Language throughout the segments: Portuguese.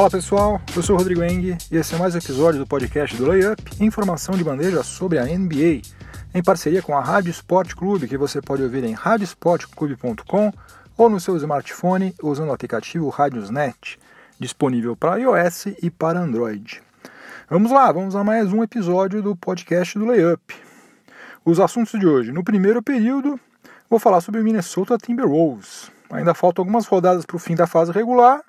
Fala pessoal, eu sou o Rodrigo Eng e esse é mais um episódio do podcast do Layup, informação de bandeja sobre a NBA, em parceria com a Rádio Sport Clube, que você pode ouvir em radiosportclube.com ou no seu smartphone usando o aplicativo Radiosnet, disponível para iOS e para Android. Vamos lá, vamos a mais um episódio do podcast do Layup. Os assuntos de hoje. No primeiro período, vou falar sobre o Minnesota Timberwolves. Ainda faltam algumas rodadas para o fim da fase regular,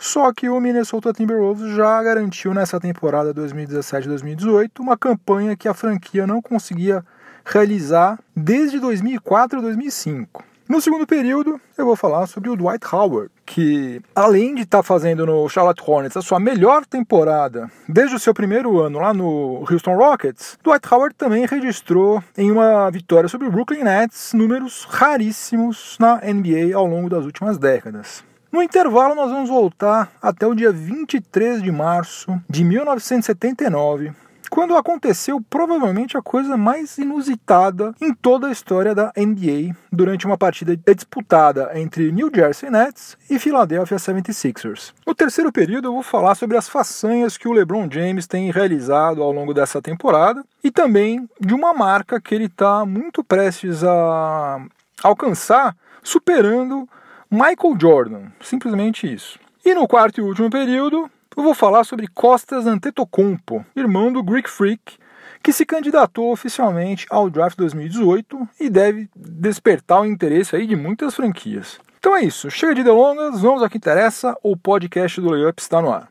só que o Minnesota Timberwolves já garantiu nessa temporada 2017-2018 uma campanha que a franquia não conseguia realizar desde 2004 a 2005. No segundo período, eu vou falar sobre o Dwight Howard, que além de estar tá fazendo no Charlotte Hornets a sua melhor temporada desde o seu primeiro ano lá no Houston Rockets, Dwight Howard também registrou em uma vitória sobre o Brooklyn Nets números raríssimos na NBA ao longo das últimas décadas. No intervalo, nós vamos voltar até o dia 23 de março de 1979, quando aconteceu provavelmente a coisa mais inusitada em toda a história da NBA durante uma partida disputada entre New Jersey Nets e Philadelphia 76ers. No terceiro período eu vou falar sobre as façanhas que o LeBron James tem realizado ao longo dessa temporada e também de uma marca que ele está muito prestes a alcançar, superando Michael Jordan, simplesmente isso. E no quarto e último período, eu vou falar sobre Costas Antetokounmpo, irmão do Greek Freak, que se candidatou oficialmente ao draft 2018 e deve despertar o interesse aí de muitas franquias. Então é isso, chega de delongas, vamos ao que interessa, o podcast do Layup está no ar.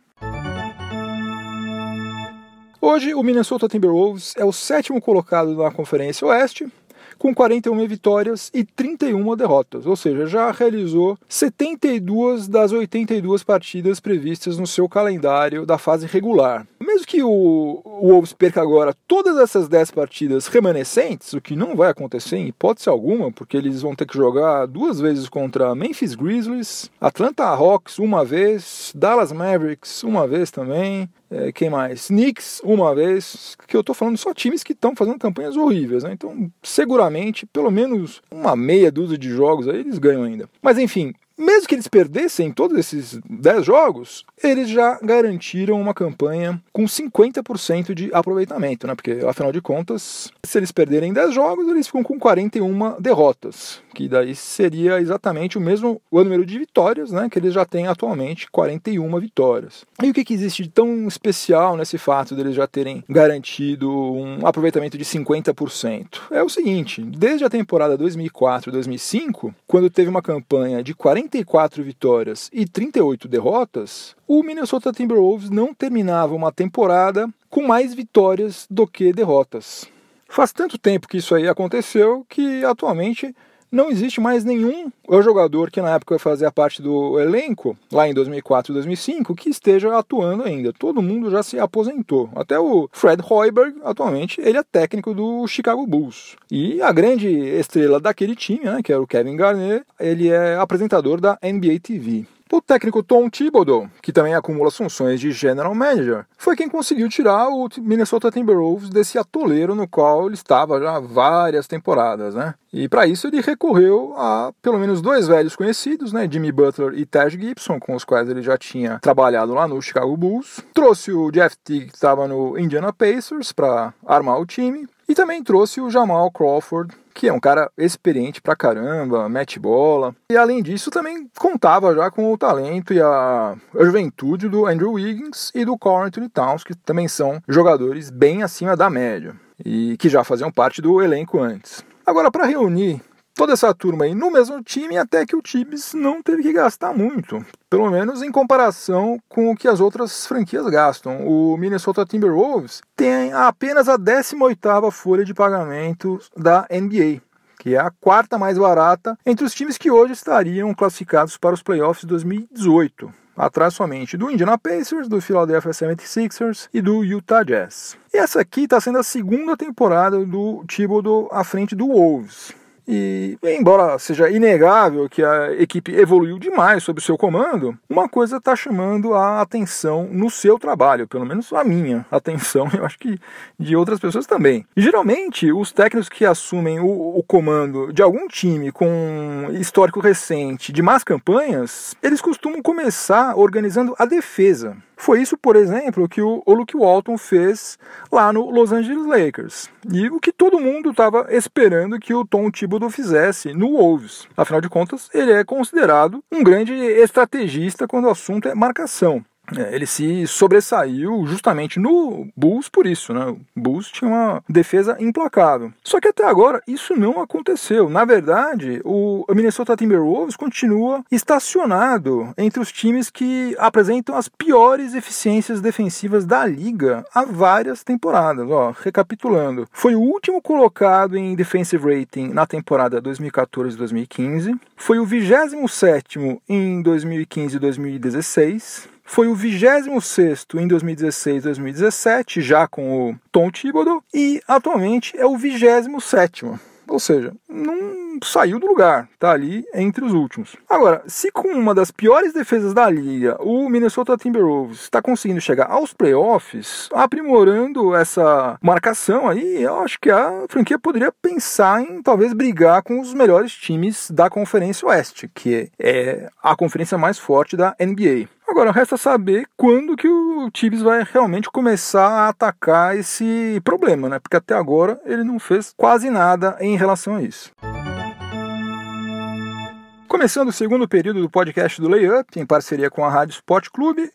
Hoje, o Minnesota Timberwolves é o sétimo colocado na Conferência Oeste, com 41 vitórias e 31 derrotas, ou seja, já realizou 72 das 82 partidas previstas no seu calendário da fase regular. Mesmo que o, o Wolves perca agora todas essas 10 partidas remanescentes, o que não vai acontecer em hipótese alguma, porque eles vão ter que jogar duas vezes contra Memphis Grizzlies, Atlanta Hawks uma vez, Dallas Mavericks uma vez também, é, quem mais? Knicks, uma vez, que eu tô falando só times que estão fazendo campanhas horríveis, né? Então, seguramente, pelo menos uma meia dúzia de jogos aí eles ganham ainda. Mas enfim, mesmo que eles perdessem todos esses 10 jogos, eles já garantiram uma campanha com 50% de aproveitamento, né? Porque afinal de contas, se eles perderem 10 jogos, eles ficam com 41 derrotas, que daí seria exatamente o mesmo o número de vitórias, né, que eles já têm atualmente, 41 vitórias. E o que, que existe de tão especial nesse fato deles já terem garantido um aproveitamento de 50%? É o seguinte, desde a temporada 2004-2005, quando teve uma campanha de 40 44 vitórias e 38 derrotas, o Minnesota Timberwolves não terminava uma temporada com mais vitórias do que derrotas. Faz tanto tempo que isso aí aconteceu que atualmente não existe mais nenhum jogador que na época fazia parte do elenco, lá em 2004 e 2005, que esteja atuando ainda. Todo mundo já se aposentou. Até o Fred Hoiberg, atualmente, ele é técnico do Chicago Bulls. E a grande estrela daquele time, né, que era o Kevin Garnett, ele é apresentador da NBA TV. O técnico Tom Thibodeau, que também acumula as funções de general manager, foi quem conseguiu tirar o Minnesota Timberwolves desse atoleiro no qual ele estava já várias temporadas, né? E para isso ele recorreu a pelo menos dois velhos conhecidos, né, Jimmy Butler e Taj Gibson, com os quais ele já tinha trabalhado lá no Chicago Bulls. Trouxe o Jeff Teague, que estava no Indiana Pacers, para armar o time. E também trouxe o Jamal Crawford, que é um cara experiente pra caramba, mete bola. E além disso, também contava já com o talento e a, juventude do Andrew Wiggins e do Carl Towns, que também são jogadores bem acima da média e que já faziam parte do elenco antes. Agora, para reunir toda essa turma aí no mesmo time, até que o Tibbs não teve que gastar muito, pelo menos em comparação com o que as outras franquias gastam. O Minnesota Timberwolves tem apenas a 18ª folha de pagamento da NBA, que é a quarta mais barata entre os times que hoje estariam classificados para os playoffs de 2018 atrás somente do Indiana Pacers, do Philadelphia 76ers e do Utah Jazz. E essa aqui está sendo a segunda temporada do Thibodeau à frente do Wolves. E, embora seja inegável que a equipe evoluiu demais sob seu comando, uma coisa está chamando a atenção no seu trabalho, pelo menos a minha atenção, eu acho que de outras pessoas também. geralmente, os técnicos que assumem o, o comando de algum time com histórico recente de más campanhas, eles costumam começar organizando a defesa. Foi isso, por exemplo, que o Luke Walton fez lá no Los Angeles Lakers. E o que todo mundo estava esperando que o Tom Thibodeau fizesse no Wolves. Afinal de contas, ele é considerado um grande estrategista quando o assunto é marcação. É, ele se sobressaiu justamente no Bulls por isso, né? O Bulls tinha uma defesa implacável. Só que até agora isso não aconteceu. Na verdade, o Minnesota Timberwolves continua estacionado entre os times que apresentam as piores eficiências defensivas da liga há várias temporadas. Ó, recapitulando, foi o último colocado em defensive rating na temporada 2014-2015, foi o 27 em 2015-2016 foi o 26 em 2016 2017, já com o Tom Thibodeau, e atualmente é o 27. Ou seja, não saiu do lugar, tá ali entre os últimos. Agora, se com uma das piores defesas da liga, o Minnesota Timberwolves está conseguindo chegar aos playoffs, aprimorando essa marcação aí, eu acho que a franquia poderia pensar em talvez brigar com os melhores times da Conferência Oeste, que é a conferência mais forte da NBA. Agora resta saber quando que o Tibbs vai realmente começar a atacar esse problema, né? Porque até agora ele não fez quase nada em relação a isso. Começando o segundo período do podcast do Layup, em parceria com a Rádio Sport Clube,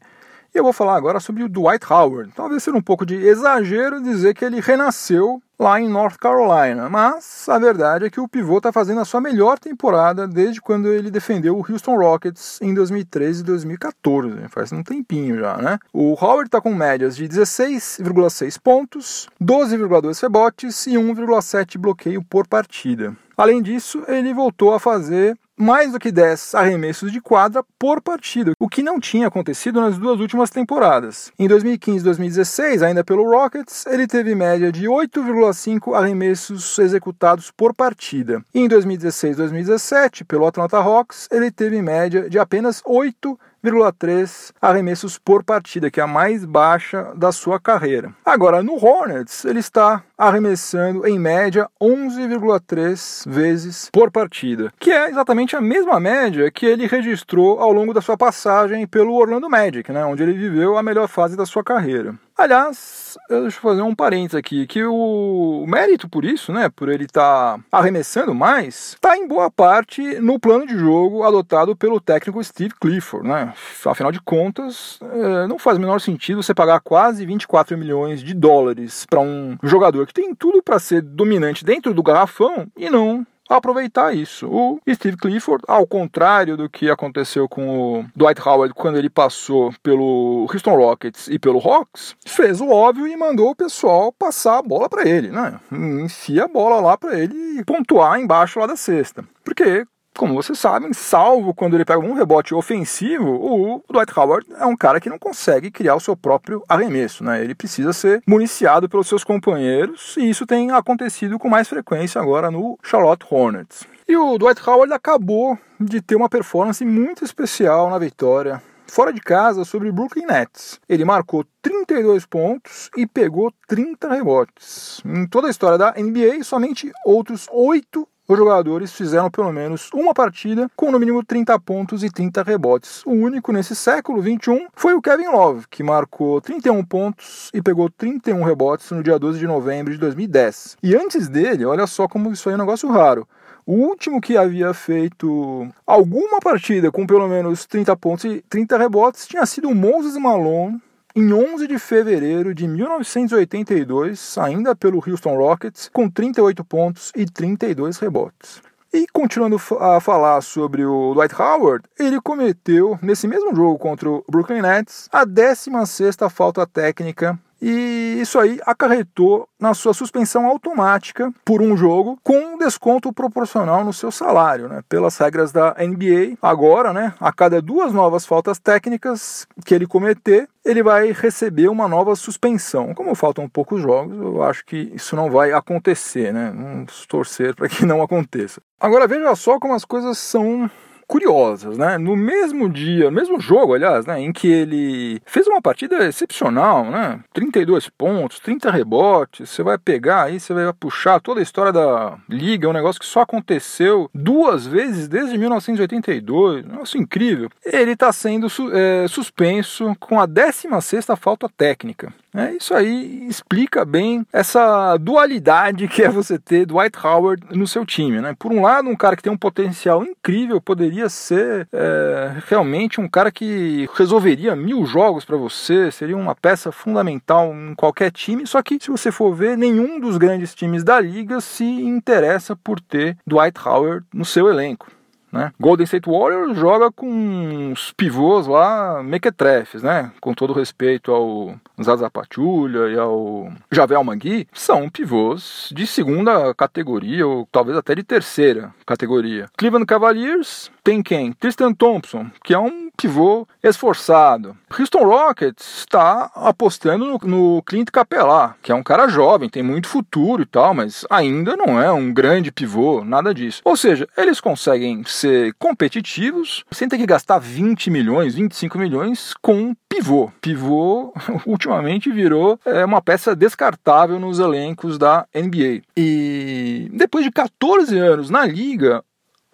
e eu vou falar agora sobre o Dwight Howard. Talvez seja um pouco de exagero dizer que ele renasceu lá em North Carolina. Mas a verdade é que o pivô está fazendo a sua melhor temporada desde quando ele defendeu o Houston Rockets em 2013 e 2014. Faz um tempinho já, né? O Howard está com médias de 16,6 pontos, 12,2 rebotes e 1,7 bloqueio por partida. Além disso, ele voltou a fazer mais do que 10 arremessos de quadra por partida, o que não tinha acontecido nas duas últimas temporadas. Em 2015 e 2016, ainda pelo Rockets, ele teve média de 8,5 arremessos executados por partida. E em 2016 e 2017, pelo Atlanta Hawks, ele teve média de apenas 8 11,3 arremessos por partida, que é a mais baixa da sua carreira. Agora, no Hornets, ele está arremessando em média 11,3 vezes por partida, que é exatamente a mesma média que ele registrou ao longo da sua passagem pelo Orlando Magic, né, onde ele viveu a melhor fase da sua carreira. Aliás, deixa eu fazer um parênteses aqui, que o mérito por isso, né, por ele estar tá arremessando mais, está em boa parte no plano de jogo adotado pelo técnico Steve Clifford, né? Afinal de contas, é, não faz o menor sentido você pagar quase 24 milhões de dólares para um jogador que tem tudo para ser dominante dentro do garrafão e não aproveitar isso. O Steve Clifford, ao contrário do que aconteceu com o Dwight Howard quando ele passou pelo Houston Rockets e pelo Hawks, fez o óbvio e mandou o pessoal passar a bola para ele, né? Enfia a bola lá para ele pontuar embaixo lá da cesta. Porque como vocês sabem, salvo quando ele pega um rebote ofensivo, o Dwight Howard é um cara que não consegue criar o seu próprio arremesso, né? Ele precisa ser municiado pelos seus companheiros e isso tem acontecido com mais frequência agora no Charlotte Hornets. E o Dwight Howard acabou de ter uma performance muito especial na vitória fora de casa sobre o Brooklyn Nets. Ele marcou 32 pontos e pegou 30 rebotes. Em toda a história da NBA, somente outros oito os jogadores fizeram pelo menos uma partida com no mínimo 30 pontos e 30 rebotes. O único nesse século 21 foi o Kevin Love, que marcou 31 pontos e pegou 31 rebotes no dia 12 de novembro de 2010. E antes dele, olha só como isso aí é um negócio raro. O último que havia feito alguma partida com pelo menos 30 pontos e 30 rebotes tinha sido o Moses Malone em 11 de fevereiro de 1982, ainda pelo Houston Rockets, com 38 pontos e 32 rebotes. E continuando a falar sobre o Dwight Howard, ele cometeu, nesse mesmo jogo contra o Brooklyn Nets, a 16ª falta técnica e isso aí acarretou na sua suspensão automática por um jogo com um desconto proporcional no seu salário, né? Pelas regras da NBA, agora, né, a cada duas novas faltas técnicas que ele cometer, ele vai receber uma nova suspensão. Como faltam poucos jogos, eu acho que isso não vai acontecer, né? Vamos torcer para que não aconteça. Agora veja só como as coisas são curiosas, né? No mesmo dia, mesmo jogo, aliás, né, em que ele fez uma partida excepcional, né? 32 pontos, 30 rebotes, você vai pegar aí, você vai puxar toda a história da liga, é um negócio que só aconteceu duas vezes desde 1982, negócio incrível. Ele está sendo é, suspenso com a 16ª falta técnica. É, isso aí explica bem essa dualidade que é você ter Dwight Howard no seu time. Né? Por um lado, um cara que tem um potencial incrível, poderia ser é, realmente um cara que resolveria mil jogos para você, seria uma peça fundamental em qualquer time. Só que, se você for ver, nenhum dos grandes times da liga se interessa por ter Dwight Howard no seu elenco. Né? Golden State Warriors joga com uns pivôs lá mequetrefes, né? Com todo respeito ao Zaza Pachulia e ao Javel Mangui, são pivôs de segunda categoria ou talvez até de terceira categoria. Cleveland Cavaliers tem quem? Tristan Thompson, que é um pivô esforçado. Houston Rockets está apostando no, no Clint Capela, que é um cara jovem, tem muito futuro e tal, mas ainda não é um grande pivô, nada disso. Ou seja, eles conseguem ser competitivos sem ter que gastar 20 milhões, 25 milhões com pivô. Pivô ultimamente virou é, uma peça descartável nos elencos da NBA. E depois de 14 anos na liga,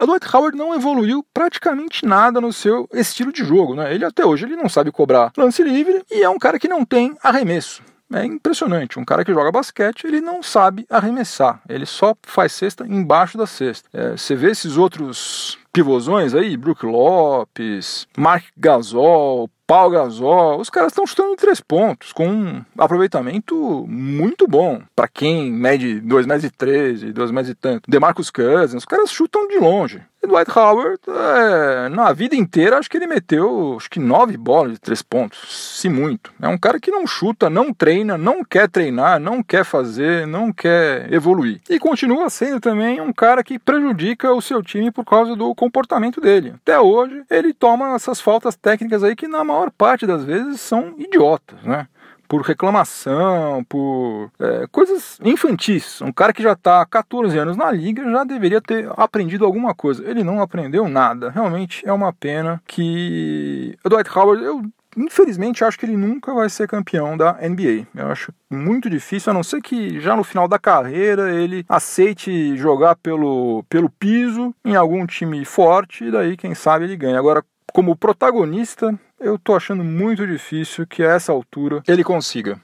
o Dwight Howard não evoluiu praticamente nada no seu estilo de jogo. Né? Ele até hoje ele não sabe cobrar lance livre e é um cara que não tem arremesso. É impressionante. Um cara que joga basquete, ele não sabe arremessar. Ele só faz cesta embaixo da cesta. É, você vê esses outros pivôzões aí, Brook Lopes, Mark Gasol, Paul Gasol, os caras estão chutando três pontos, com um aproveitamento muito bom. Para quem mede 2 metros e 13, 2 metros e tanto. DeMarcus Cousins, os caras chutam de longe. E Dwight Howard, é, na vida inteira, acho que ele meteu acho que nove bolas de três pontos, se muito. É um cara que não chuta, não treina, não quer treinar, não quer fazer, não quer evoluir. E continua sendo também um cara que prejudica o seu time por causa do comportamento dele. Até hoje, ele toma essas faltas técnicas aí que na maior parte das vezes são idiotas, né? Por reclamação, por é, coisas infantis. Um cara que já está há 14 anos na liga já deveria ter aprendido alguma coisa. Ele não aprendeu nada. Realmente é uma pena que o Dwight Howard, eu infelizmente acho que ele nunca vai ser campeão da NBA. Eu acho muito difícil, a não ser que já no final da carreira ele aceite jogar pelo, pelo piso em algum time forte e daí quem sabe ele ganha. Agora como protagonista, eu tô achando muito difícil que a essa altura ele consiga.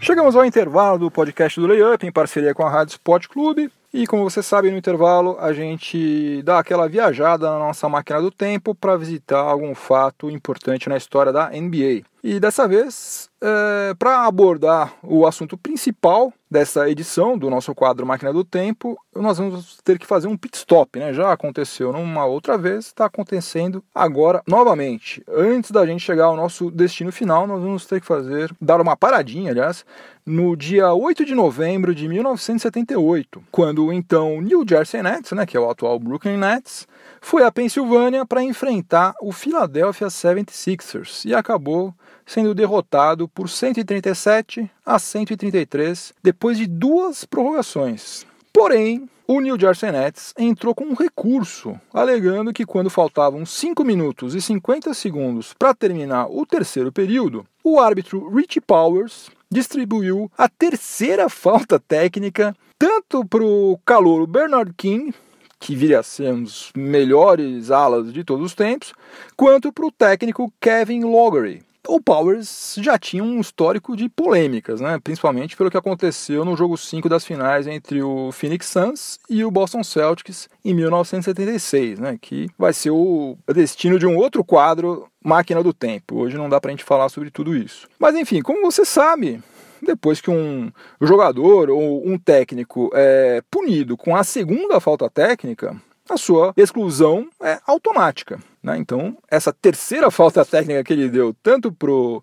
Chegamos ao intervalo do podcast do Layup em parceria com a Rádio Sport Clube. E como você sabe, no intervalo a gente dá aquela viajada na nossa máquina do tempo para visitar algum fato importante na história da NBA. E dessa vez, é, para abordar o assunto principal dessa edição do nosso quadro Máquina do Tempo, nós vamos ter que fazer um pit stop, né? Já aconteceu numa outra vez, está acontecendo agora novamente. Antes da gente chegar ao nosso destino final, nós vamos ter que fazer, dar uma paradinha, aliás, no dia 8 de novembro de 1978, quando o então New Jersey Nets, né, que é o atual Brooklyn Nets, foi à Pensilvânia para enfrentar o Philadelphia 76ers e acabou sendo derrotado por 137 a 133 depois de duas prorrogações. Porém, o New Jersey Nets entrou com um recurso, alegando que quando faltavam 5 minutos e 50 segundos para terminar o terceiro período, o árbitro Richie Powers distribuiu a terceira falta técnica tanto para o calouro Bernard King, que viria a ser um dos melhores alas de todos os tempos, quanto para o técnico Kevin Lowery, o Powers já tinha um histórico de polêmicas, né? principalmente pelo que aconteceu no jogo 5 das finais entre o Phoenix Suns e o Boston Celtics em 1976, né? que vai ser o destino de um outro quadro Máquina do Tempo. Hoje não dá para a gente falar sobre tudo isso. Mas enfim, como você sabe, depois que um jogador ou um técnico é punido com a segunda falta técnica, a sua exclusão é automática. Né? Então, essa terceira falta técnica que ele deu, tanto pro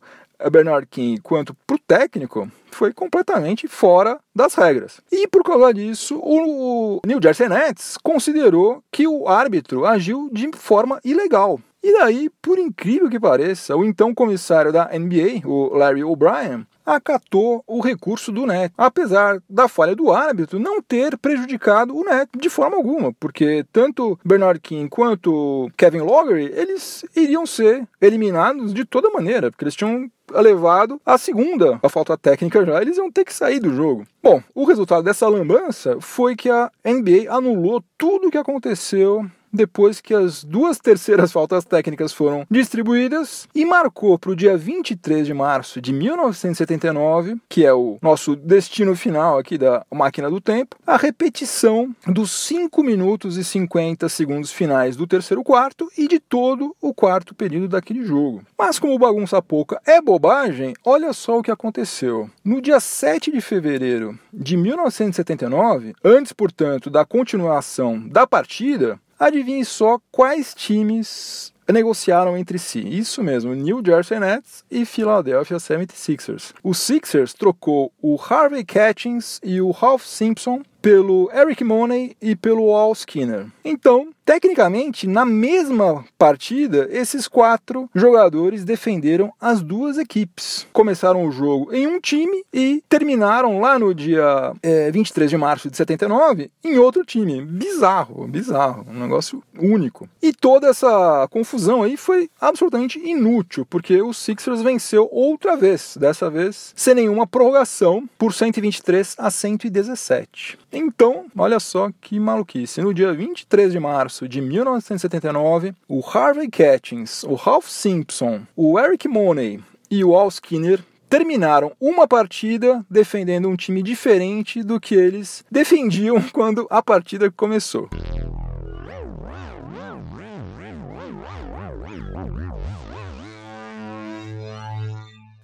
Bernard King quanto pro técnico, foi completamente fora das regras. E por causa disso, o New Jersey Nets considerou que o árbitro agiu de forma ilegal. E daí, por incrível que pareça, o então comissário da NBA, o Larry O'Brien, acatou o recurso do Net, apesar da falha do árbitro não ter prejudicado o Net de forma alguma, porque tanto Bernard King quanto Kevin Lowery, eles iriam ser eliminados de toda maneira, porque eles tinham levado a segunda, a falta técnica já, eles iam ter que sair do jogo. Bom, o resultado dessa lambança foi que a NBA anulou tudo o que aconteceu depois que as duas terceiras faltas técnicas foram distribuídas e marcou para o dia 23 de março de 1979, que é o nosso destino final aqui da máquina do tempo, a repetição dos 5 minutos e 50 segundos finais do terceiro quarto e de todo o quarto período daquele jogo. Mas como bagunça pouca é bobagem, olha só o que aconteceu. No dia 7 de fevereiro de 1979, antes, portanto, da continuação da partida, Adivinhe só quais times negociaram entre si. Isso mesmo, New Jersey Nets e Philadelphia 76ers. O Sixers trocou o Harvey Catchings e o Ralph Simpson pelo Eric Money e pelo Al Skinner. Então, tecnicamente, na mesma partida, esses quatro jogadores defenderam as duas equipes. Começaram o jogo em um time e terminaram lá no dia é, 23 de março de 79 em outro time. Bizarro, bizarro, um negócio único. E toda essa confusão aí foi absolutamente inútil, porque o Sixers venceu outra vez, dessa vez sem nenhuma prorrogação, por 123 a 117. Então, olha só que maluquice. No dia 23 de março de 1979, o Harvey Catchings, o Ralph Simpson, o Eric Money e o Al Skinner terminaram uma partida defendendo um time diferente do que eles defendiam quando a partida começou.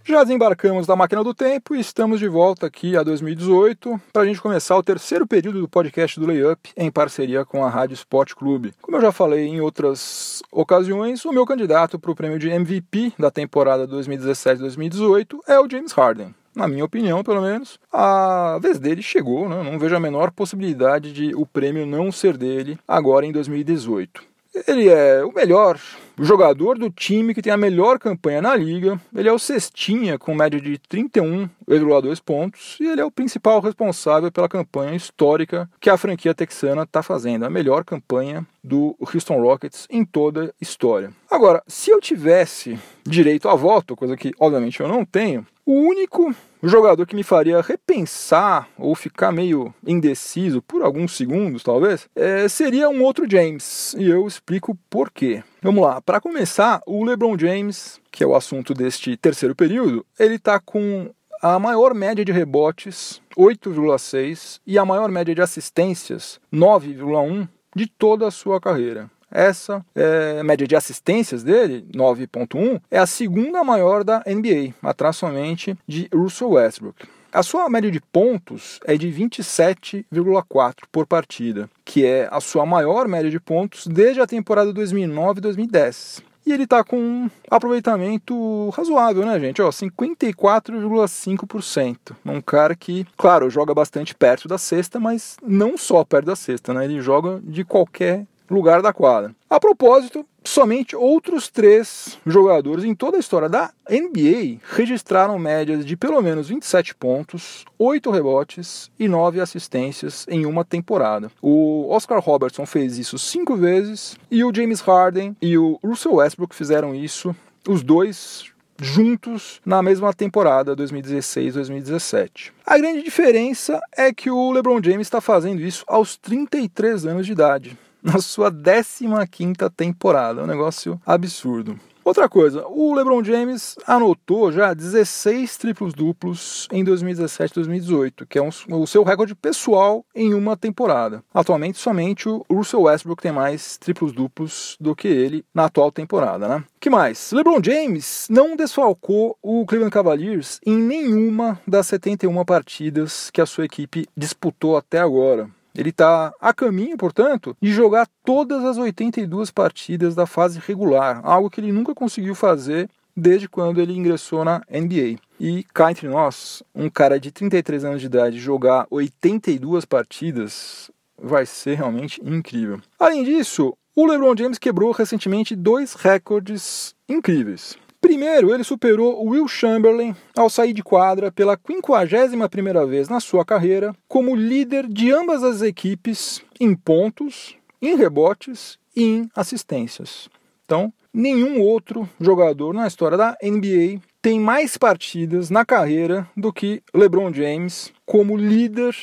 Já desembarcamos da máquina do tempo e estamos de volta aqui a 2018 para a gente começar o terceiro período do podcast do Layup em parceria com a Rádio Sport Clube. Como eu já falei em outras ocasiões, o meu candidato para o prêmio de MVP da temporada 2017-2018 é o James Harden na minha opinião, pelo menos, a vez dele chegou. Né? Não vejo a menor possibilidade de o prêmio não ser dele agora em 2018. Ele é o melhor jogador do time que tem a melhor campanha na liga. Ele é o cestinha com média de 31,2 pontos e ele é o principal responsável pela campanha histórica que a franquia texana está fazendo, a melhor campanha do Houston Rockets em toda a história. Agora, se eu tivesse direito a voto, coisa que obviamente eu não tenho, o único jogador que me faria repensar ou ficar meio indeciso por alguns segundos, talvez, é, seria um outro James. E eu explico por quê. Vamos lá, para começar, o LeBron James, que é o assunto deste terceiro período, ele está com a maior média de rebotes, 8,6, e a maior média de assistências, 9,1, de toda a sua carreira. Essa é, média de assistências dele, 9.1, é a segunda maior da NBA, atrás somente de Russell Westbrook. A sua média de pontos é de 27,4 por partida, que é a sua maior média de pontos desde a temporada 2009-2010. E ele está com um aproveitamento razoável, né, gente? Ó, 54,5%. Um cara que, claro, joga bastante perto da cesta, mas não só perto da cesta, né? Ele joga de qualquer lugar da quadra. A propósito, somente outros três jogadores em toda a história da NBA registraram médias de pelo menos 27 pontos, 8 rebotes e 9 assistências em uma temporada. O Oscar Robertson fez isso cinco vezes e o James Harden e o Russell Westbrook fizeram isso, os dois juntos na mesma temporada 2016-2017. A grande diferença é que o LeBron James está fazendo isso aos 33 anos de idade na sua 15ª temporada. É um negócio absurdo. Outra coisa, o LeBron James anotou já 16 triplos duplos em 2017 2018, que é um, o seu recorde pessoal em uma temporada. Atualmente, somente o Russell Westbrook tem mais triplos duplos do que ele na atual temporada, né? que mais? LeBron James não desfalcou o Cleveland Cavaliers em nenhuma das 71 partidas que a sua equipe disputou até agora. Ele está a caminho, portanto, de jogar todas as 82 partidas da fase regular, algo que ele nunca conseguiu fazer desde quando ele ingressou na NBA. E cá entre nós, um cara de 33 anos de idade jogar 82 partidas vai ser realmente incrível. Além disso, o LeBron James quebrou recentemente dois recordes incríveis. Primeiro, ele superou Will Chamberlain ao sair de quadra pela 51ª vez na sua carreira como líder de ambas as equipes em pontos, em rebotes e em assistências. Então, nenhum outro jogador na história da NBA tem mais partidas na carreira do que LeBron James como líder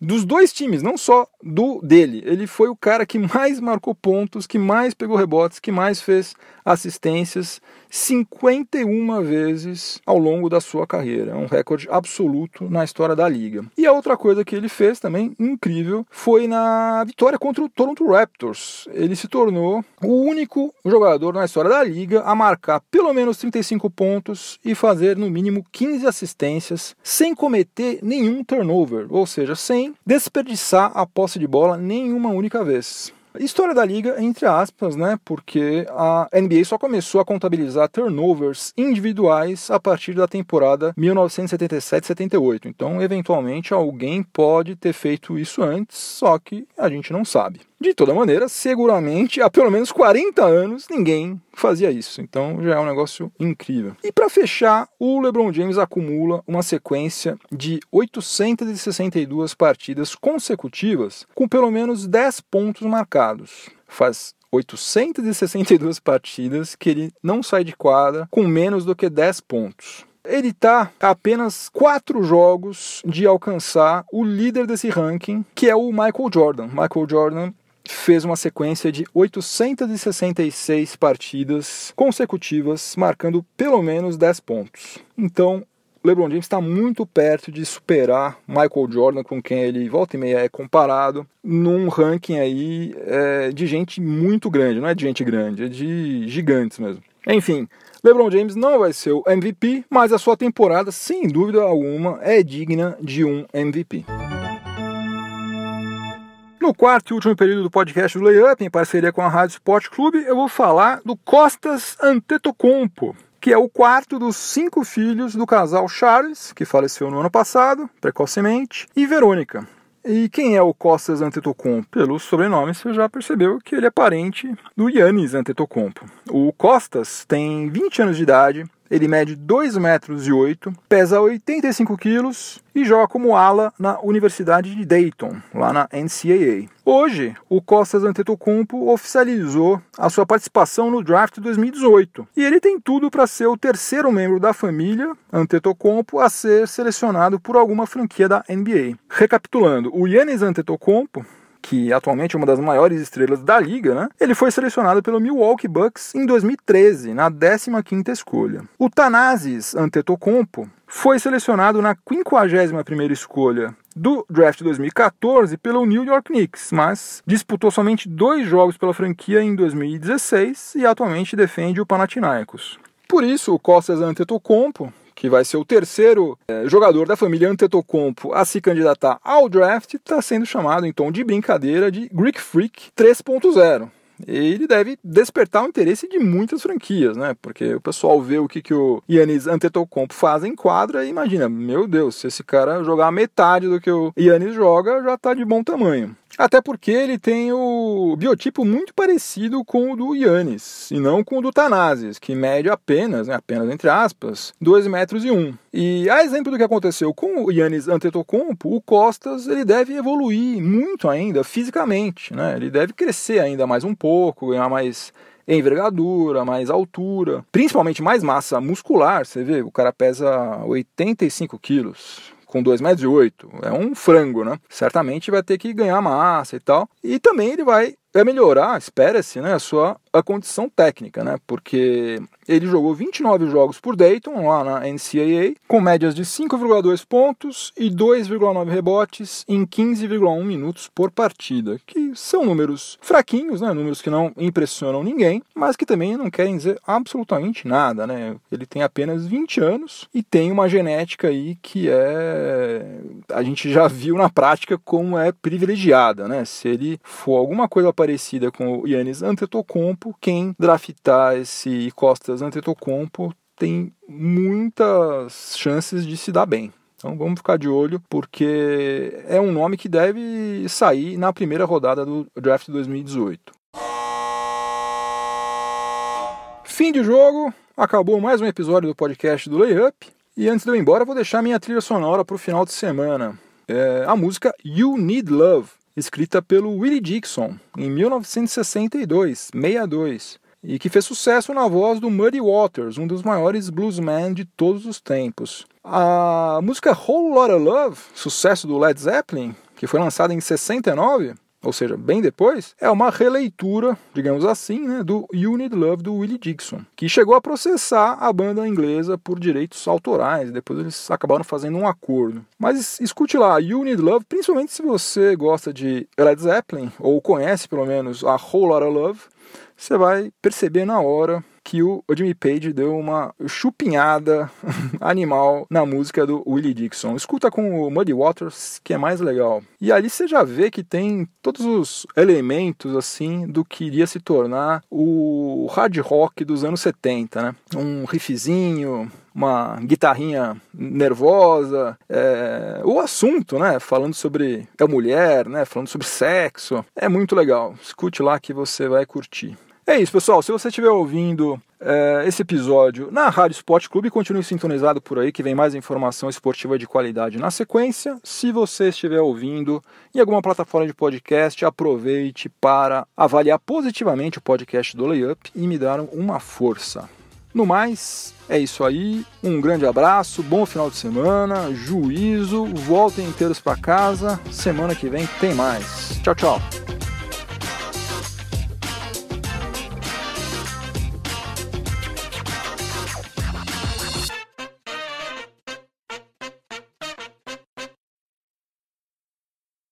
dos dois times, não só do dele. Ele foi o cara que mais marcou pontos, que mais pegou rebotes, que mais fez assistências 51 vezes ao longo da sua carreira. É um recorde absoluto na história da liga. E a outra coisa que ele fez também incrível foi na vitória contra o Toronto Raptors. Ele se tornou o único jogador na história da liga a marcar pelo menos 35 pontos e fazer no mínimo 15 assistências sem cometer nenhum turnover, ou seja, sem desperdiçar a posse de bola nenhuma única vez. História da liga, entre aspas, né? Porque a NBA só começou a contabilizar turnovers individuais a partir da temporada 1977-78. Então, eventualmente, alguém pode ter feito isso antes, só que a gente não sabe. De toda maneira, seguramente há pelo menos 40 anos ninguém fazia isso. Então já é um negócio incrível. E para fechar, o LeBron James acumula uma sequência de 862 partidas consecutivas com pelo menos 10 pontos marcados. Faz 862 partidas que ele não sai de quadra com menos do que 10 pontos. Ele está a apenas quatro jogos de alcançar o líder desse ranking, que é o Michael Jordan. Michael Jordan fez uma sequência de 866 partidas consecutivas, marcando pelo menos 10 pontos. Então, LeBron James está muito perto de superar Michael Jordan, com quem ele volta e meia é comparado, num ranking aí é, de gente muito grande, não é de gente grande, é de gigantes mesmo. Enfim, LeBron James não vai ser o MVP, mas a sua temporada, sem dúvida alguma, é digna de um MVP. No quarto e último período do podcast do Layup, em parceria com a Rádio Sport Clube, eu vou falar do Costas Antetokounmpo, que é o quarto dos cinco filhos do casal Charles, que faleceu no ano passado, precocemente, e Verônica. E quem é o Costas Antetokounmpo? Pelo sobrenome você já percebeu que ele é parente do Yannis Antetokounmpo. O Costas tem 20 anos de idade, ele mede 2 metros e 8, pesa 85 quilos e joga como ala na Universidade de Dayton, lá na NCAA. Hoje, o Costas Antetokounmpo oficializou a sua participação no draft 2018 e ele tem tudo para ser o terceiro membro da família Antetokounmpo a ser selecionado por alguma franquia da NBA. Recapitulando, o Yannis Antetokounmpo que atualmente é uma das maiores estrelas da liga, né? Ele foi selecionado pelo Milwaukee Bucks em 2013, na 15ª escolha. O Thanasis Antetokounmpo foi selecionado na 51ª escolha do draft 2014 pelo New York Knicks, mas disputou somente dois jogos pela franquia em 2016 e atualmente defende o Panathinaikos. Por isso, o Costas Antetokounmpo que vai ser o terceiro é, jogador da família Antetokounmpo a se candidatar ao draft, está sendo chamado em tom de brincadeira de Greek Freak 3.0 ele deve despertar o interesse de muitas franquias, né? Porque o pessoal vê o que, que o Yannis Antetokounmpo faz em quadra e imagina, meu Deus, se esse cara jogar metade do que o Yannis joga, já está de bom tamanho. Até porque ele tem o biotipo muito parecido com o do Yannis, e não com o do Tanazes, que mede apenas, né, apenas entre aspas, 2 metros e 1. Um. E a exemplo do que aconteceu com o Yannis Antetokounmpo, o Costas ele deve evoluir muito ainda fisicamente, né? Ele deve crescer ainda mais um pouco, ganhar mais envergadura, mais altura, principalmente mais massa muscular. Você vê, o cara pesa 85 quilos, com 2,8 metros. É um frango, né? Certamente vai ter que ganhar massa e tal. E também ele vai é melhorar, espera-se, né, a sua a condição técnica, né? Porque ele jogou 29 jogos por Dayton, lá na NCAA, com médias de 5,2 pontos e 2,9 rebotes em 15,1 minutos por partida, que são números fraquinhos, né? Números que não impressionam ninguém, mas que também não querem dizer absolutamente nada, né? Ele tem apenas 20 anos e tem uma genética aí que é a gente já viu na prática como é privilegiada, né? Se ele for alguma coisa parecida com o Yannis Antetokounmpo, quem draftar esse Costas Antetokounmpo tem muitas chances de se dar bem. Então vamos ficar de olho, porque é um nome que deve sair na primeira rodada do draft 2018. Fim de jogo, acabou mais um episódio do podcast do Layup. E antes de eu ir embora, vou deixar minha trilha sonora para o final de semana. É a música You Need Love, escrita pelo Willie Dixon em 1962, 62, e que fez sucesso na voz do Muddy Waters, um dos maiores bluesmen de todos os tempos. A música Whole Lotta Love, sucesso do Led Zeppelin, que foi lançada em 69, ou seja, bem depois, é uma releitura, digamos assim, né, do You Need Love do Willie Dixon, que chegou a processar a banda inglesa por direitos autorais, depois eles acabaram fazendo um acordo. Mas escute lá, You Need Love, principalmente se você gosta de Led Zeppelin, ou conhece pelo menos a Whole Lotta Love, você vai perceber na hora que o Jimmy Page deu uma chupinhada animal na música do Willie Dixon. Escuta com o Muddy Waters, que é mais legal. E ali você já vê que tem todos os elementos assim do que iria se tornar o hard rock dos anos 70, né? Um riffzinho, uma guitarrinha nervosa, é, o assunto, né? Falando sobre a mulher, né? Falando sobre sexo. É muito legal. Escute lá que você vai curtir. É isso, pessoal. Se você estiver ouvindo é, esse episódio na Rádio Esporte Clube, continue sintonizado por aí que vem mais informação esportiva de qualidade na sequência. Se você estiver ouvindo em alguma plataforma de podcast, aproveite para avaliar positivamente o podcast do Layup e me dar uma força. No mais, é isso aí. Um grande abraço, bom final de semana, juízo, voltem inteiros para casa. Semana que vem tem mais. Tchau, tchau.